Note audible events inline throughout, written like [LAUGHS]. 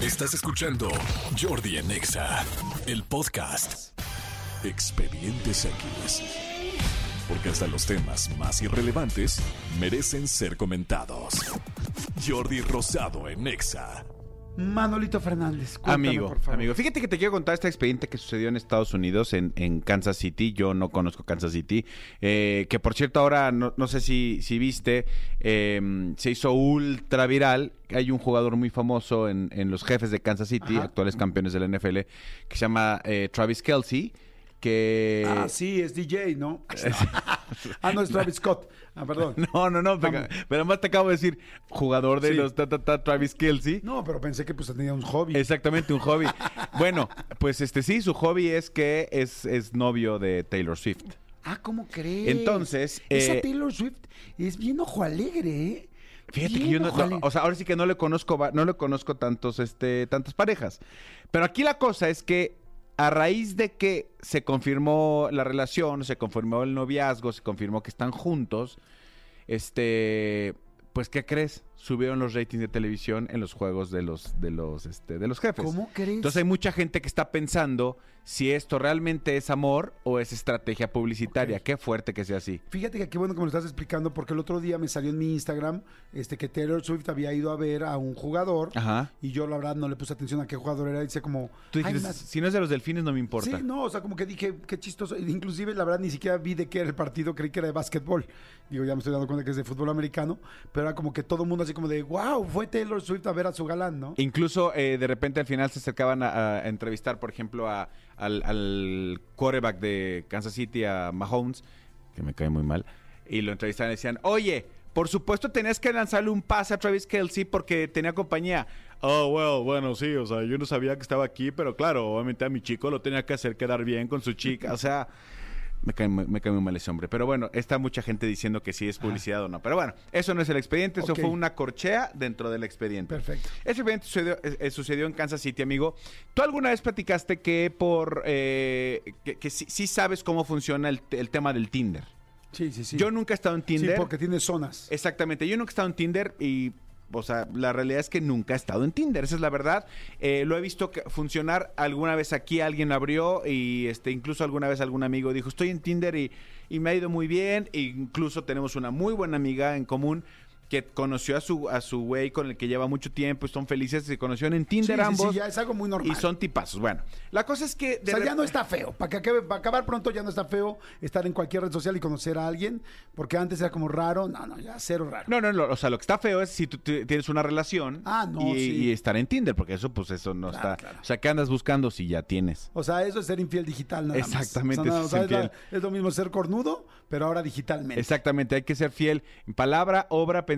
Estás escuchando Jordi en Exa, el podcast. Expedientes X. Porque hasta los temas más irrelevantes merecen ser comentados. Jordi Rosado en Exa. Manolito Fernández. Amigo, por favor. amigo, fíjate que te quiero contar este expediente que sucedió en Estados Unidos, en, en Kansas City. Yo no conozco Kansas City. eh, que por cierto, ahora no, no sé si, si viste, eh, se hizo ultra viral. Hay un jugador muy famoso en, en los jefes de Kansas City, Ajá. actuales campeones de la NFL, que se llama eh, Travis Kelsey. Que. Ah, sí, es DJ, ¿no? [LAUGHS] [LAUGHS] ah, no, es Travis Scott. Ah, perdón. [LAUGHS] No, no, no, pero, pero además te acabo de decir, jugador de Sí. los ta, ta, ta, Travis Kelsey. No, pero pensé que pues tenía un hobby. Exactamente, un hobby. bueno, pues este sí, su hobby es que es, es novio de Taylor Swift. Ah, ¿cómo crees? Entonces, Esa eh, Taylor Swift es bien ojo alegre, ¿eh? Fíjate que yo no, o sea, ahora sí que no le conozco, no le conozco tantos, este, tantas parejas. Pero aquí la cosa es que a raíz de que se confirmó la relación, se confirmó el noviazgo, se confirmó que están juntos, este, pues ¿qué crees? Subieron los ratings de televisión en los juegos de los, de los, este, de los jefes. ¿Cómo crees? Entonces hay mucha gente que está pensando si esto realmente es amor o es estrategia publicitaria. Qué fuerte que sea así. Fíjate que qué bueno que me lo estás explicando porque el otro día me salió en mi Instagram este que Taylor Swift había ido a ver a un jugador Ajá. y yo la verdad no le puse atención a qué jugador era y dice como Tú "Ay, dijiste, más- si no es de los delfines no me importa. Sí, no, o sea, como que dije, qué chistoso. Inclusive, la verdad, ni siquiera vi de qué era el partido, creí que era de básquetbol. Digo, ya me estoy dando cuenta que es de fútbol americano, pero era como que todo el mundo así como de, wow, fue Taylor Swift a ver a su galán, ¿no? Incluso eh, de repente al final se acercaban a, a entrevistar, por ejemplo, a- al, al quarterback de Kansas City, a Mahomes, que me cae muy mal, y lo entrevistaban y decían, oye, por supuesto tenías que lanzarle un pase a Travis Kelsey porque tenía compañía. Oh, well, bueno, sí, o sea, yo no sabía que estaba aquí, pero claro, obviamente a mi chico lo tenía que hacer quedar bien con su chica, o sea... Me cae, me cae muy mal ese hombre. Pero bueno, está mucha gente diciendo que sí es publicidad o no. Pero bueno, eso no es el expediente, eso fue una corchea dentro del expediente. Perfecto. Ese sucedió, eh, eh, sucedió en Kansas City, amigo. ¿Tú alguna vez platicaste que por eh, que, que sí, sí sabes cómo funciona el, el tema del Tinder? Sí, sí, sí. Yo nunca he estado en Sí, Tinder. porque tiene zonas. Exactamente, yo nunca he estado en Tinder y, o sea, la realidad es que nunca he estado en Tinder, esa es la verdad. Eh, lo he visto funcionar alguna vez aquí, alguien abrió y este, incluso alguna vez algún amigo dijo, estoy en Tinder y, y me ha ido muy bien. E incluso tenemos una muy buena amiga en común que conoció a su a su güey con el que lleva mucho tiempo y son felices, se conocieron en Sí, Tinder sí, sí, ambos. ya es algo muy normal. Y son tipazos. Bueno, la cosa es que... O sea, ya no está feo. Para que acabe, para acabar pronto ya no está feo estar en cualquier red social y conocer a alguien, porque antes era como raro. No, no, ya cero raro. No, no, no, o sea, lo que está feo es si tú tienes una relación Ah, no, y, sí. y estar en Tinder, porque eso, pues eso no Claro, está. claro. O sea, ¿qué andas buscando si ya tienes? O sea, eso es ser infiel digital nada más. Exactamente, O sea, es la- es lo mismo ser cornudo, pero ahora digitalmente. Exactamente, hay que ser fiel en palabra, obra, pensamiento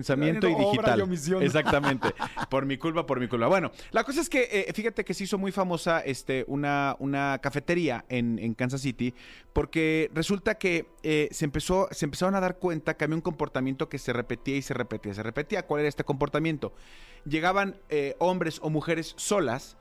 y Obra digital. y. Exactamente. [LAUGHS] por mi culpa, por mi culpa. Bueno, la cosa es que eh, fíjate que se hizo muy famosa este, una, una cafetería en, en Kansas City porque resulta que eh, se, empezó, se empezaron a dar cuenta que había un comportamiento que se repetía y se repetía, se repetía. ¿Cuál era este comportamiento? Llegaban eh, hombres o mujeres solas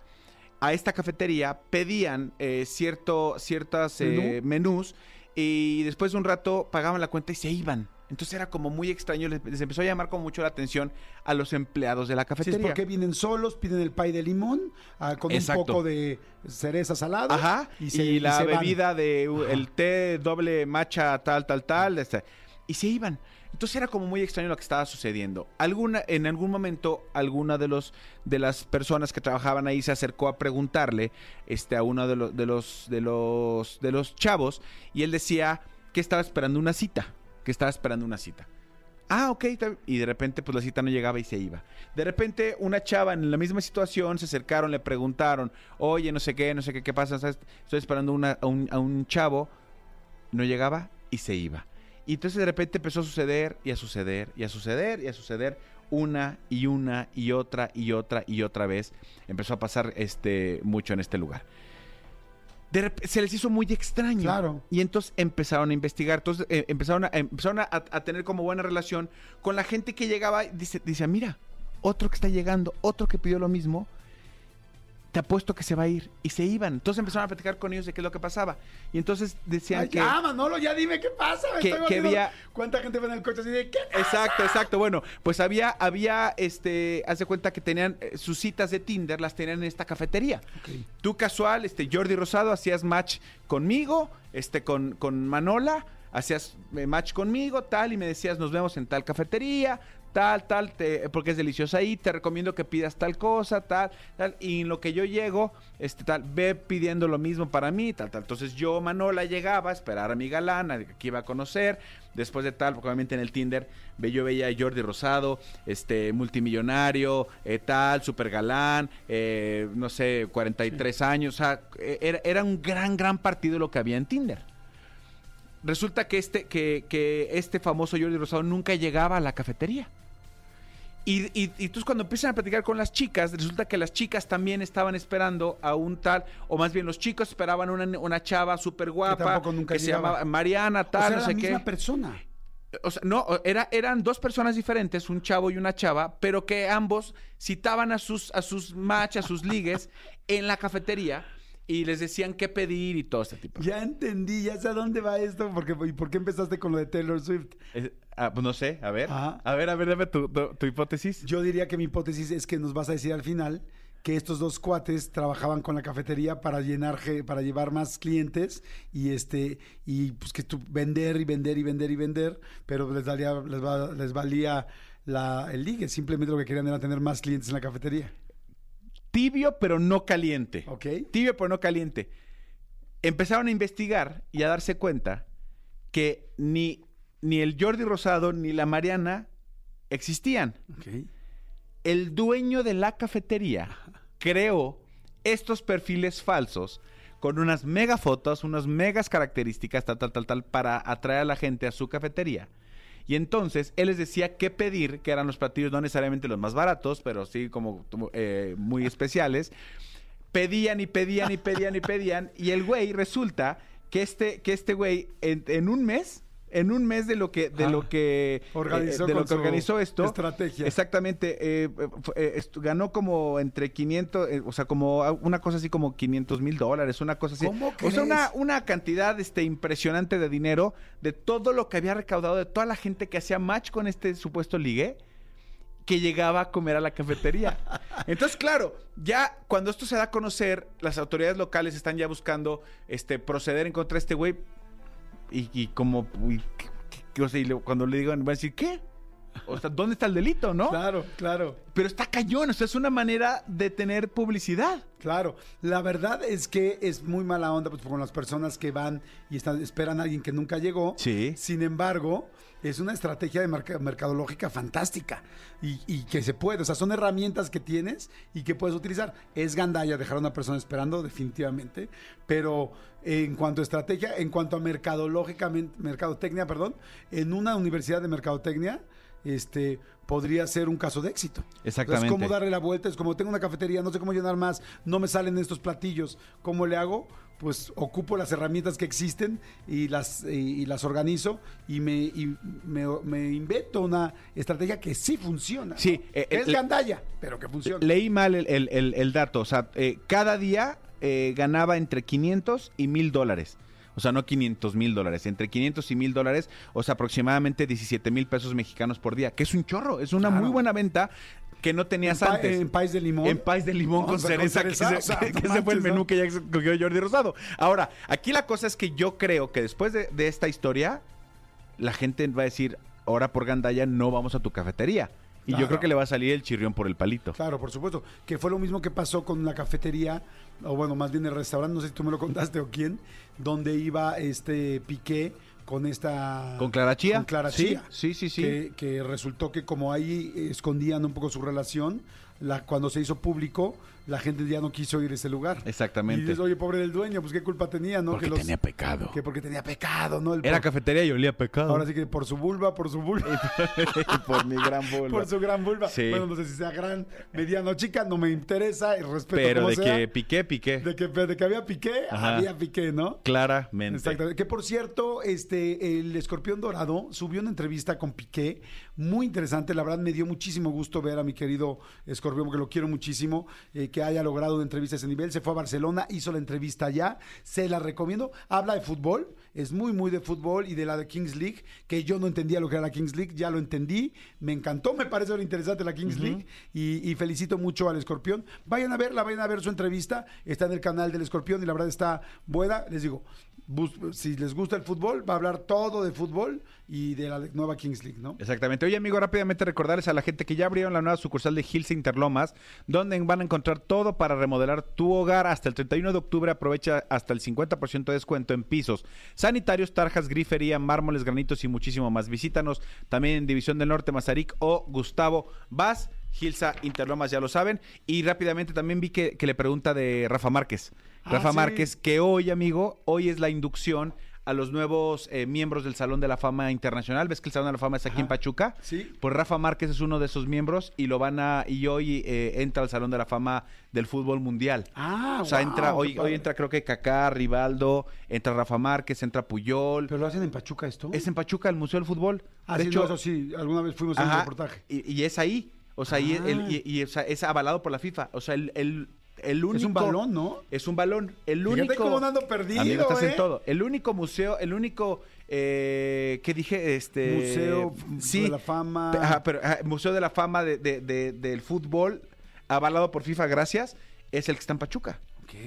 a esta cafetería, pedían eh, cierto, ciertas menús y después de un rato pagaban la cuenta y se iban. Entonces era como muy extraño, les, les empezó a llamar como mucho la atención a los empleados de la Sí, es cafetería. porque vienen solos, piden el pay de limón ah, con Exacto. un poco de cereza salada. Ajá, y, se- y la se van. bebida de uh, el té doble matcha tal, tal, tal, este, y se iban. Entonces era como muy extraño lo que estaba sucediendo. Alguna, en algún momento, alguna de los de las personas que trabajaban ahí se acercó a preguntarle este, a uno de los, de los de los de los chavos y él decía que estaba esperando una cita, que estaba esperando una cita. Ah, ok. Y de repente, pues la cita no llegaba y se iba. De repente, una chava en la misma situación se acercaron, le preguntaron, oye, no sé qué, no sé qué, qué pasa. Estoy esperando a, un, a un chavo. No llegaba y se iba. Y entonces de repente empezó a suceder y a suceder y a suceder y a suceder una y una y otra y otra y otra vez. Empezó a pasar este mucho en este lugar. De se les hizo muy extraño. Claro. Y entonces empezaron a investigar. Entonces eh, empezaron, a, empezaron a, a tener como buena relación con la gente que llegaba. y Dice, dice, mira, otro que está llegando, otro que pidió lo mismo. Te apuesto que se va a ir. Y se iban. Entonces empezaron a platicar con ellos de qué es lo que pasaba. Y entonces decían Ay, que... ya, Manolo, ya dime qué pasa. me que- estoy que había- ¿Cuánta gente va en el coche así de qué? Exacto, exacto. Bueno, pues había, había, este, haz de cuenta que tenían eh, sus citas de Tinder, las tenían en esta cafetería. Tú casual, este, Jordi Rosado, hacías match conmigo, este, con, con Manola, hacías eh, match conmigo, tal, y me decías, nos vemos en tal cafetería, tal, tal, te- porque es delicioso ahí, te recomiendo que pidas tal cosa, tal, tal, y en lo que yo llego, este, tal, ve pidiendo lo mismo para mí, tal, tal. Entonces yo, Manola, llegaba a esperar a mi galán, a que iba a conocer, después de tal, porque obviamente en el Tinder, ve- yo veía a Jordi Rosado, este, multimillonario, eh, tal, super galán, eh, no sé, 43 años, o sea, eh, era, era un gran, gran partido lo que había en Tinder. Resulta que este, que, que este famoso Jordi Rosado nunca llegaba a la cafetería. Y, y, y entonces cuando empiezan a platicar con las chicas, resulta que las chicas también estaban esperando a un tal, o más bien los chicos esperaban una, una chava súper guapa, tampoco nunca que se llamaba Mariana, O tal, sea, no era sé la qué. misma persona. O sea, no, era, eran dos personas diferentes, un chavo y una chava, pero que ambos citaban a sus, a sus match, a sus ligues en la cafetería y les decían qué pedir y todo este tipo. Ya entendí, ya sé a dónde va esto, porque ¿y por qué empezaste con lo de Taylor Swift? Es- ah, pues no sé, a ver. Ajá. A ver, a ver, dame tu, tu- tu hipótesis. Yo diría que mi hipótesis es que nos vas a decir al final que estos dos cuates trabajaban con la cafetería para llenar para llevar más clientes y este y pues que tú vender y vender y vender y vender, pero les valía les, va- les valía la, el ligue, simplemente lo que querían era tener más clientes en la cafetería. Tibio, pero no caliente. ¿Ok? Tibio, pero no caliente. Empezaron a investigar y a darse cuenta que ni, ni el Jordi Rosado ni la Mariana existían. Ok. el dueño de la cafetería creó estos perfiles falsos con unas mega fotos, unas megas características, tal, tal, tal, tal, para atraer a la gente a su cafetería. Y entonces él les decía qué pedir, que eran los platillos no necesariamente los más baratos, pero sí como eh, muy especiales. Pedían y pedían y pedían y pedían. Y el güey resulta que este, que este güey en, en un mes, en un mes de lo que, de Ah, lo que organizó eh, de lo que organizó esto, estrategia. Exactamente. eh, eh, ganó como entre 500, eh, o sea, como una cosa así como 500 mil dólares, una cosa así. ¿Cómo O sea, una, una cantidad este, impresionante de dinero de todo lo que había recaudado, de toda la gente que hacía match con este supuesto ligue que llegaba a comer a la cafetería. [LAUGHS] Entonces, claro, ya cuando esto se da a conocer, las autoridades locales están ya buscando este proceder en contra de este güey. Y, y como, uy, ¿qué- qué- qué? o sea, y le- cuando le digan, va a decir, ¿qué? O sea, ¿dónde está el delito, no? Claro, claro. Pero está cañón, o sea, es una manera de tener publicidad. Claro, la verdad es que es muy mala onda pues, con las personas que van y están, esperan a alguien que nunca llegó. Sí. Sin embargo, es una estrategia de merca- mercadológica fantástica y, y que se puede, o sea, son herramientas que tienes y que puedes utilizar. Es gandalla dejar a una persona esperando, definitivamente, pero en cuanto a estrategia, en cuanto a mercadológicamente, mercadotecnia, perdón, en una universidad de mercadotecnia, este podría ser un caso de éxito. Exactamente. Es como darle la vuelta, es como tengo una cafetería, no sé cómo llenar más, no me salen estos platillos, ¿cómo le hago? Pues ocupo las herramientas que existen y las, y, y las organizo y, me, y me, me invento una estrategia que sí funciona. ¿no? Sí, eh, es el- gandalla, pero que funciona. Leí mal el, el- el- el dato, o sea, eh, cada día eh, ganaba entre 500 y 1000 dólares. O sea, no 500 mil dólares, entre 500 y 1000 dólares, o sea, aproximadamente 17 mil pesos mexicanos por día, que es un chorro, es una Claro. muy buena venta que no tenías en, antes. en país de limón. En país de limón No, con cereza, que, o sea, [LAUGHS] que- ese fue el menú ¿no? que ya escogió Jordi Rosado. Ahora, aquí la cosa es que yo creo que después de, de esta historia, la gente va a decir, ahora por Gandaya no vamos a tu cafetería. Y yo creo que le va a salir el chirrión por el palito. Claro, por supuesto. Que fue lo mismo que pasó con la cafetería, o bueno, más bien el restaurante, no sé si tú me lo contaste o quién, donde iba este Piqué con esta... ¿Con Clara Chía? Con Clara Sí, Chía. sí, sí, sí. Que, que resultó que como ahí escondían un poco su relación, la, cuando se hizo público, la gente ya no quiso ir a ese lugar. Exactamente. Y dices, oye, pobre del dueño, pues qué culpa tenía, ¿no? Porque que los- tenía pecado. Que porque tenía pecado, ¿no? El Era por- cafetería y olía pecado. Ahora sí que por su vulva, por su vulva. [LAUGHS] por mi gran [LAUGHS] vulva. Por su gran vulva. Sí. Bueno, no sé si sea gran, mediano, chica, no me interesa, y respeto Pero como de sea. que piqué, piqué. De que, de que había piqué, Ajá. había piqué, ¿no? Claramente. Exactamente. Que por cierto, este, el escorpión dorado subió una entrevista con Piqué, muy interesante. La verdad me dio muchísimo gusto ver a mi querido Escorpión, porque lo quiero muchísimo, eh, que haya logrado una entrevista a ese nivel. Se fue a Barcelona, hizo la entrevista allá, se la recomiendo. Habla de fútbol, es muy, muy de fútbol y de la de Kings League, que yo no entendía lo que era la Kings League, ya lo entendí, me encantó, me parece muy interesante la Kings League y, y felicito mucho al Escorpión. Vayan a verla, vayan a ver su entrevista, está en el canal del Escorpión y la verdad está buena. Les digo, si les gusta el fútbol, va a hablar todo de fútbol y de la nueva Kings League, ¿no? Exactamente. Oye, amigo, rápidamente recordarles a la gente que ya abrieron la nueva sucursal de Hills Interlomas, donde van a encontrar todo para remodelar tu hogar hasta el 31 de octubre. Aprovecha hasta el 50% de descuento en pisos, sanitarios, tarjas, grifería, mármoles, granitos y muchísimo más. Visítanos también en División del Norte, Mazarik o Gustavo Vaz. Gilsa Interlomas, ya lo saben. Y rápidamente también vi que, que le pregunta de Rafa Márquez. Ah, Rafa sí. Márquez, que hoy, amigo, hoy es la inducción a los nuevos eh, miembros del Salón de la Fama Internacional. ¿Ves que el Salón de la Fama es aquí en. Pachuca? Sí. Pues Rafa Márquez es uno de esos miembros y lo van a y hoy eh, entra al Salón de la Fama del fútbol mundial. Ah, o sea, wow, entra hoy entra creo que Kaká, Rivaldo, entra Rafa Márquez, entra Puyol. ¿Pero lo hacen en Pachuca esto? es en Pachuca el Museo del Fútbol. Ah, de sí, hecho, no, eso sí, alguna vez fuimos a un reportaje. y, y es ahí. O sea, y, el- Ah. y- y, o sea, es avalado por la FIFA. O sea, el, el, el único Es un balón, ¿no? Es un balón. El único. cómo ando perdido, Amigo, estás ¿eh? en todo. El único museo, el único eh, que dije, este Museo sí, de la Fama. Pe- ajá, pero ajá, Museo de la Fama de, de- de- del fútbol, avalado por FIFA, gracias, es el que está en Pachuca.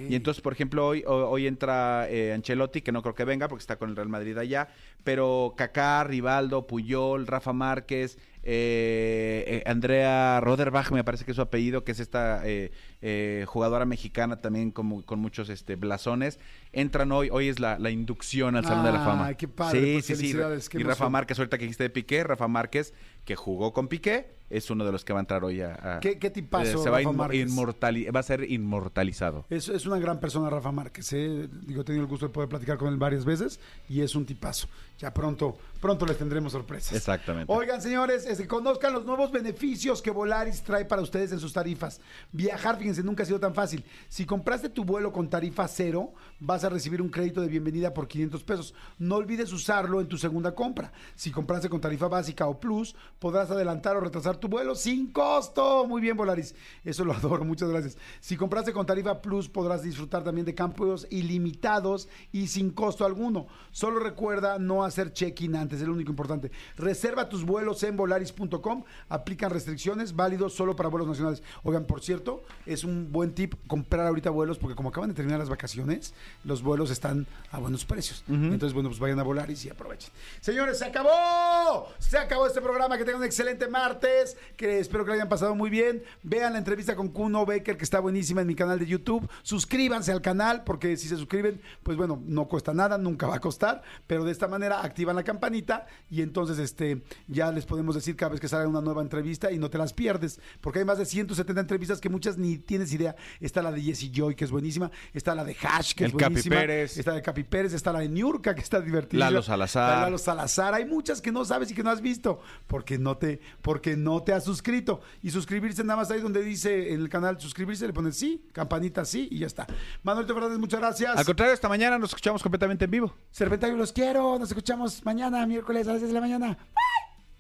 Y entonces, por ejemplo, hoy, ho- hoy entra eh, Ancelotti, que no creo que venga porque está con el Real Madrid allá, pero Kaká, Rivaldo, Puyol, Rafa Márquez, eh, eh, Andrea Roderbach, me parece que es su apellido, que es esta eh, jugadora mexicana también con, con muchos este, blasones, entran hoy, hoy es la, la inducción al Salón de la Fama. Ay, qué padre, Sí, pues, sí, sí. Y Rafa. Márquez, ahorita que dijiste de Piqué, Rafa Márquez, que jugó con Piqué, es uno de los que va a entrar hoy a... a- ¿Qué- qué tipazo, se va, a Rafa inmortali- va a ser inmortalizado. Es, es una gran persona Rafa Márquez. Digo, he tenido el gusto de poder platicar con él varias veces y es un tipazo. Ya pronto, pronto les tendremos sorpresas. Exactamente. Oigan, señores, este, conozcan los nuevos beneficios que Volaris trae para ustedes en sus tarifas. Viajar, fíjense, nunca ha sido tan fácil. Si compraste tu vuelo con tarifa cero, vas a recibir un crédito de bienvenida por 500 pesos. No olvides usarlo en tu segunda compra. Si compraste con tarifa básica o plus, podrás adelantar o retrasar tu vuelo sin costo. Muy bien, Volaris. Eso lo adoro, muchas gracias. Si compraste con tarifa plus, podrás disfrutar también de campos ilimitados y sin costo alguno. Solo recuerda no hacer check-in antes, es lo único importante. Reserva tus vuelos en volaris.com. Aplican restricciones, válidos solo para vuelos nacionales. Oigan, por cierto, es un buen tip comprar ahorita vuelos porque como acaban de terminar las vacaciones, los vuelos están a buenos precios. Entonces, bueno, pues vayan a Volaris y aprovechen. Señores, se acabó. Se acabó este programa. Que tengan un excelente martes. Que espero que lo hayan pasado muy bien. Vean la entrevista con Kuno Baker, que está buenísima en mi canal de YouTube. Suscríbanse al canal, porque si se suscriben, pues bueno, no cuesta nada, nunca va a costar. Pero de esta manera activan la campanita y entonces este ya les podemos decir cada vez que salga una nueva entrevista y no te las pierdes. Porque hay más de 170 entrevistas que muchas ni tienes idea. Está la de Jesse Joy, que es buenísima. Está la de Hash, que El es Capi buenísima. Pérez. Está la de Capi Pérez. Está la de Niurka, que está divertida. Lalo Salazar. Lalo Salazar. Hay muchas que no sabes y que no has visto porque no te, porque no te has suscrito. Y suscribirse nada más ahí donde dice en el canal suscribirse, le pones sí, campanita sí y ya está. Manuel Fernández, muchas gracias. Al contrario, esta mañana nos escuchamos completamente en vivo. Serpentario, los quiero. Nos escuchamos mañana, miércoles a las 10 de la mañana.